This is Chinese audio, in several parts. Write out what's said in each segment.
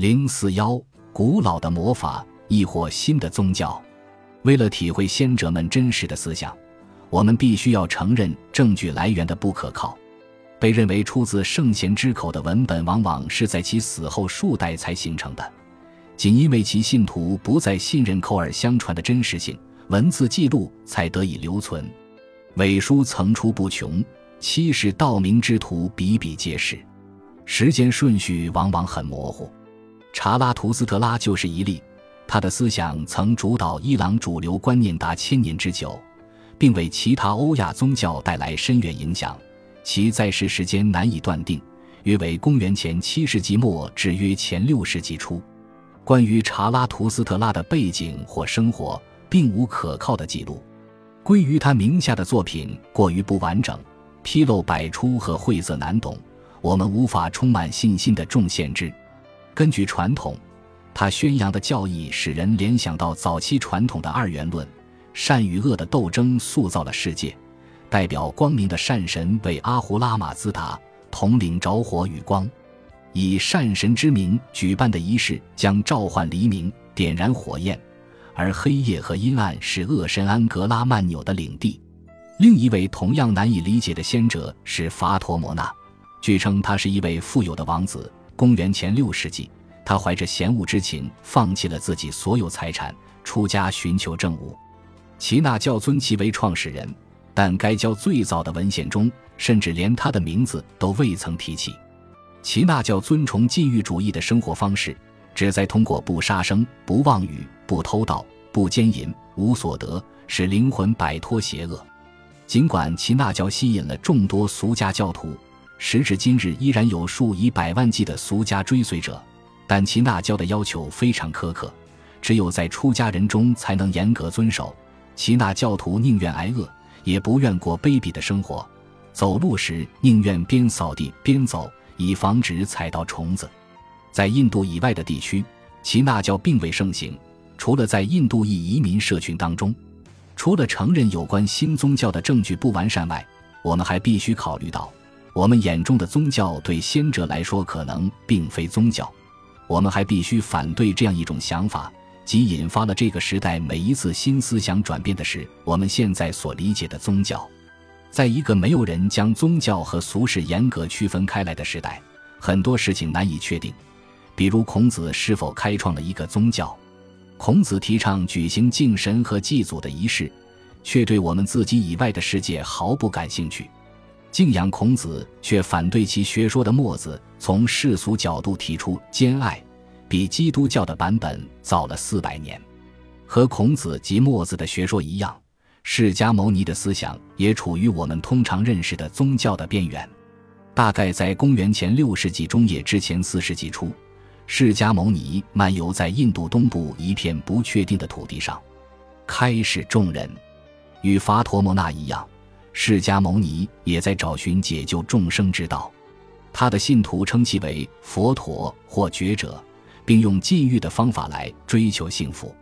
零四幺，古老的魔法，亦或新的宗教。为了体会先哲们真实的思想，我们必须要承认证据来源的不可靠。被认为出自圣贤之口的文本，往往是在其死后数代才形成的。仅因为其信徒不再信任口耳相传的真实性，文字记录才得以留存。伪书层出不穷，欺世盗名之徒比比皆是，时间顺序往往很模糊。查拉图斯特拉就是一例，他的思想曾主导伊朗主流观念达千年之久，并为其他欧亚宗教带来深远影响。其在世时间难以断定，约为公元前七世纪末至约前六世纪初。关于查拉图斯特拉的背景或生活，并无可靠的记录。归于他名下的作品过于不完整，纰漏百出和晦涩难懂，我们无法充满信心的重现之。根据传统，他宣扬的教义使人联想到早期传统的二元论，善与恶的斗争塑造了世界。代表光明的善神为阿胡拉马兹达统领着火与光，以善神之名举办的仪式将召唤黎明，点燃火焰，而黑夜和阴暗是恶神安格拉曼纽的领地。另一位同样难以理解的先者是法陀摩纳，据称他是一位富有的王子。公元前六世纪，他怀着嫌恶之情，放弃了自己所有财产，出家寻求正悟。齐纳教尊其为创始人，但该教最早的文献中，甚至连他的名字都未曾提起。齐纳教尊崇禁欲主义的生活方式，旨在通过不杀生、不妄语、不偷盗、不奸淫、无所得，使灵魂摆脱邪恶。尽管齐纳教吸引了众多俗家教徒。时至今日，依然有数以百万计的俗家追随者，但其纳教的要求非常苛刻，只有在出家人中才能严格遵守。其纳教徒宁愿挨饿，也不愿过卑鄙的生活；走路时宁愿边扫地边走，以防止踩到虫子。在印度以外的地区，其纳教并未盛行，除了在印度裔移民社群当中。除了承认有关新宗教的证据不完善外，我们还必须考虑到。我们眼中的宗教对先者来说可能并非宗教，我们还必须反对这样一种想法，即引发了这个时代每一次新思想转变的是我们现在所理解的宗教。在一个没有人将宗教和俗世严格区分开来的时代，很多事情难以确定，比如孔子是否开创了一个宗教。孔子提倡举行敬神和祭祖的仪式，却对我们自己以外的世界毫不感兴趣。敬仰孔子却反对其学说的墨子，从世俗角度提出兼爱，比基督教的版本早了四百年。和孔子及墨子的学说一样，释迦牟尼的思想也处于我们通常认识的宗教的边缘。大概在公元前六世纪中叶之前四世纪初，释迦牟尼漫游在印度东部一片不确定的土地上，开始众人，与佛陀摩那一样。释迦牟尼也在找寻解救众生之道，他的信徒称其为佛陀或觉者，并用禁欲的方法来追求幸福。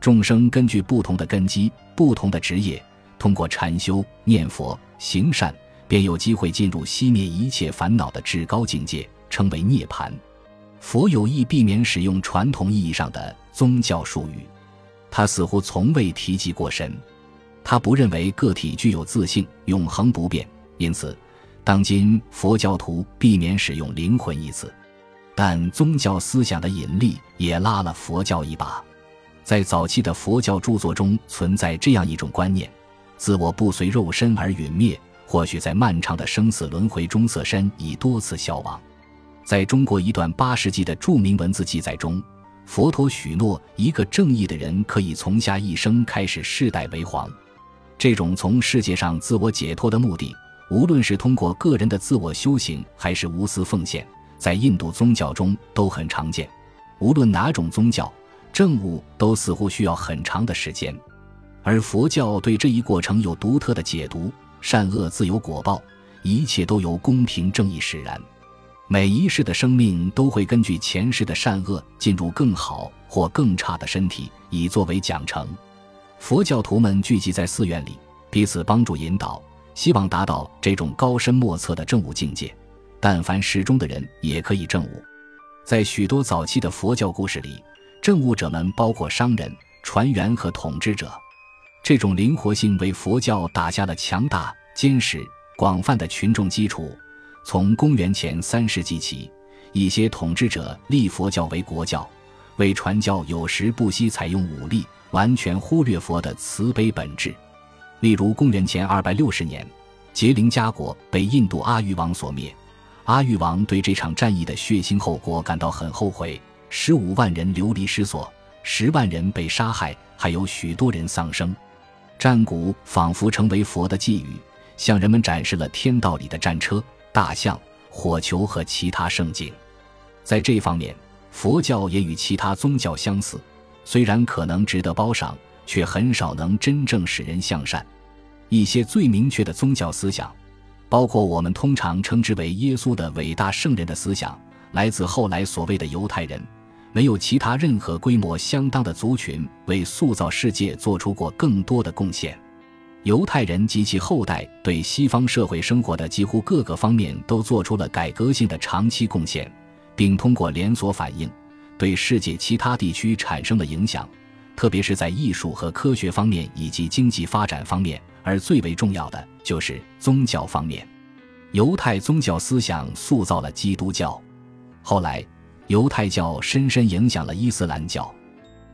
众生根据不同的根基、不同的职业，通过禅修、念佛、行善，便有机会进入熄灭一切烦恼的至高境界，称为涅槃。佛有意避免使用传统意义上的宗教术语，他似乎从未提及过神。他不认为个体具有自信、永恒不变，因此，当今佛教徒避免使用“灵魂”一词。但宗教思想的引力也拉了佛教一把。在早期的佛教著作中，存在这样一种观念：自我不随肉身而陨灭，或许在漫长的生死轮回中，色身已多次消亡。在中国一段八世纪的著名文字记载中，佛陀许诺一个正义的人可以从下一生开始世代为皇。这种从世界上自我解脱的目的，无论是通过个人的自我修行，还是无私奉献，在印度宗教中都很常见。无论哪种宗教，政务都似乎需要很长的时间，而佛教对这一过程有独特的解读：善恶自有果报，一切都由公平正义使然。每一世的生命都会根据前世的善恶，进入更好或更差的身体，以作为奖惩。佛教徒们聚集在寺院里，彼此帮助引导，希望达到这种高深莫测的正悟境界。但凡适中的人也可以正悟。在许多早期的佛教故事里，政务者们包括商人、船员和统治者。这种灵活性为佛教打下了强大、坚实、广泛的群众基础。从公元前三世纪起，一些统治者立佛教为国教，为传教有时不惜采用武力，完全忽略佛的慈悲本质。例如，公元前二百六十年，杰林加国被印度阿育王所灭，阿育王对这场战役的血腥后果感到很后悔，十五万人流离失所，十万人被杀害，还有许多人丧生。战鼓仿佛成为佛的寄语，向人们展示了天道里的战车、大象、火球和其他圣景。在这方面，佛教也与其他宗教相似，虽然可能值得褒赏，却很少能真正使人向善。一些最明确的宗教思想，包括我们通常称之为耶稣的伟大圣人的思想，来自后来所谓的犹太人。没有其他任何规模相当的族群为塑造世界做出过更多的贡献。犹太人及其后代对西方社会生活的几乎各个方面都做出了改革性的长期贡献，并通过连锁反应对世界其他地区产生了影响，特别是在艺术和科学方面以及经济发展方面。而最为重要的就是宗教方面，犹太宗教思想塑造了基督教，后来。犹太教深深影响了伊斯兰教，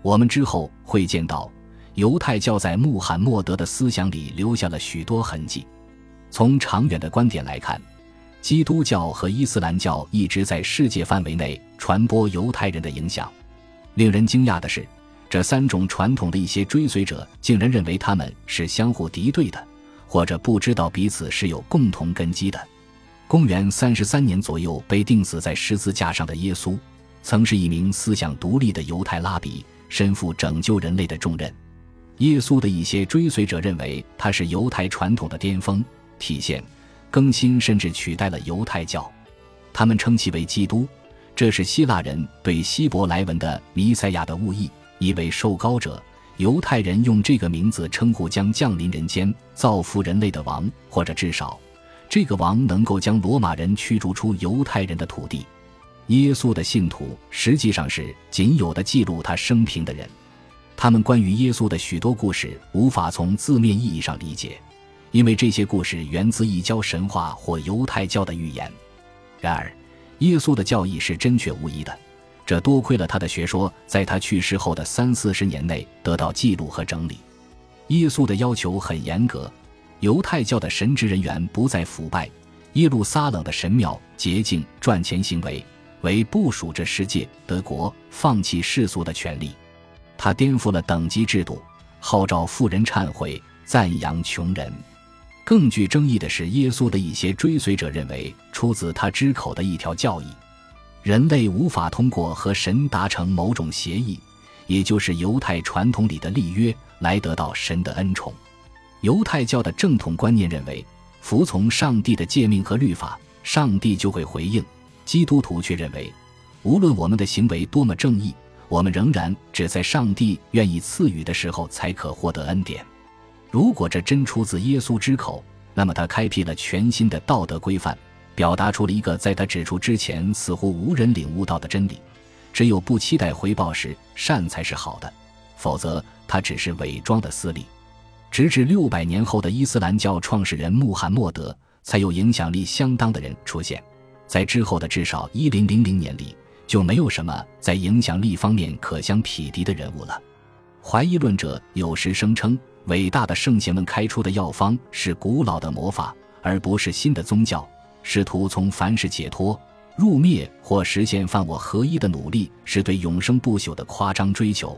我们之后会见到，犹太教在穆罕默德的思想里留下了许多痕迹。从长远的观点来看，基督教和伊斯兰教一直在世界范围内传播犹太人的影响。令人惊讶的是，这三种传统的一些追随者竟然认为他们是相互敌对的，或者不知道彼此是有共同根基的。公元三十三年左右被钉死在十字架上的耶稣，曾是一名思想独立的犹太拉比，身负拯救人类的重任。耶稣的一些追随者认为他是犹太传统的巅峰体现、更新，甚至取代了犹太教。他们称其为基督，这是希腊人对希伯来文的弥赛亚的误译，意为受膏者。犹太人用这个名字称呼将降临人间、造福人类的王，或者至少。这个王能够将罗马人驱逐出犹太人的土地。耶稣的信徒实际上是仅有的记录他生平的人。他们关于耶稣的许多故事无法从字面意义上理解，因为这些故事源自异教神话或犹太教的预言。然而，耶稣的教义是真确无疑的。这多亏了他的学说在他去世后的三四十年内得到记录和整理。耶稣的要求很严格。犹太教的神职人员不再腐败，耶路撒冷的神庙洁净，赚钱行为为部署这世界德国放弃世俗的权利。他颠覆了等级制度，号召富人忏悔，赞扬穷人。更具争议的是，耶稣的一些追随者认为，出自他之口的一条教义：人类无法通过和神达成某种协议，也就是犹太传统里的立约，来得到神的恩宠。犹太教的正统观念认为，服从上帝的诫命和律法，上帝就会回应；基督徒却认为，无论我们的行为多么正义，我们仍然只在上帝愿意赐予的时候才可获得恩典。如果这真出自耶稣之口，那么他开辟了全新的道德规范，表达出了一个在他指出之前似乎无人领悟到的真理：只有不期待回报时，善才是好的；否则，他只是伪装的私利。直至六百年后的伊斯兰教创始人穆罕默德，才有影响力相当的人出现。在之后的至少一零零零年里，就没有什么在影响力方面可相匹敌的人物了。怀疑论者有时声称，伟大的圣贤们开出的药方是古老的魔法，而不是新的宗教。试图从凡事解脱、入灭或实现犯我合一的努力，是对永生不朽的夸张追求。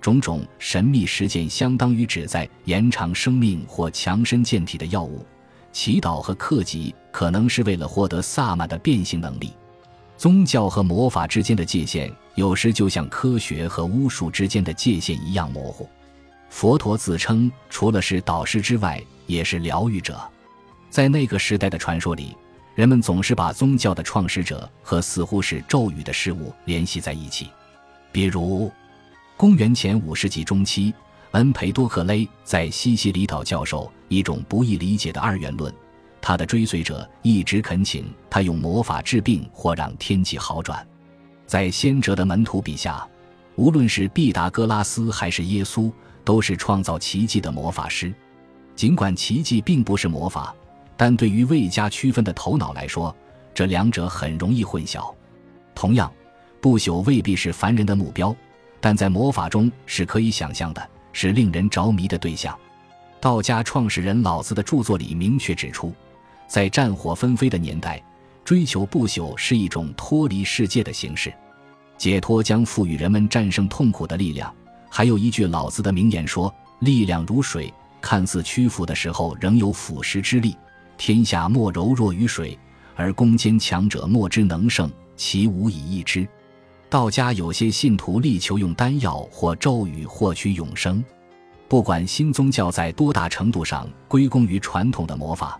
种种神秘实践相当于旨在延长生命或强身健体的药物，祈祷和克己可能是为了获得萨满的变形能力。宗教和魔法之间的界限有时就像科学和巫术之间的界限一样模糊。佛陀自称除了是导师之外，也是疗愈者。在那个时代的传说里，人们总是把宗教的创始者和似乎是咒语的事物联系在一起，比如。公元前五世纪中期，恩培多克雷在西西里岛教授一种不易理解的二元论。他的追随者一直恳请他用魔法治病或让天气好转。在先哲的门徒笔下，无论是毕达哥拉斯还是耶稣，都是创造奇迹的魔法师。尽管奇迹并不是魔法，但对于未加区分的头脑来说，这两者很容易混淆。同样，不朽未必是凡人的目标，但在魔法中是可以想象的，是令人着迷的对象。道家创始人老子的著作里明确指出，在战火纷飞的年代，追求不朽是一种脱离世界的形式，解脱将赋予人们战胜痛苦的力量。还有一句老子的名言说：“力量如水，看似屈服的时候仍有腐蚀之力。天下莫柔弱于水，而攻坚强者莫之能胜，其无以易之。”道家有些信徒力求用丹药或咒语获取永生。不管新宗教在多大程度上归功于传统的魔法，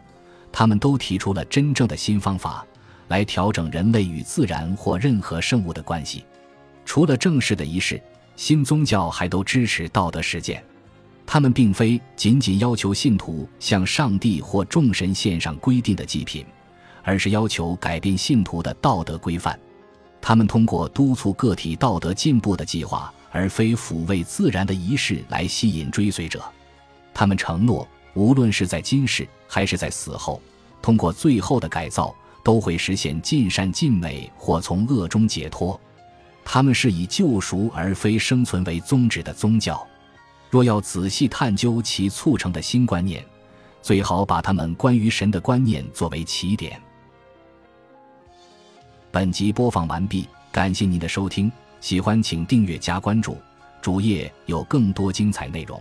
他们都提出了真正的新方法，来调整人类与自然或任何生物的关系。除了正式的仪式，新宗教还都支持道德实践。他们并非仅仅要求信徒向上帝或众神献上规定的祭品，而是要求改变信徒的道德规范。他们通过督促个体道德进步的计划。而非抚慰自然的仪式来吸引追随者，他们承诺，无论是在今世还是在死后，通过最后的改造，都会实现尽善尽美或从恶中解脱。他们是以救赎而非生存为宗旨的宗教。若要仔细探究其促成的新观念，最好把他们关于神的观念作为起点。本集播放完毕，感谢您的收听。喜欢请订阅加关注，主页有更多精彩内容。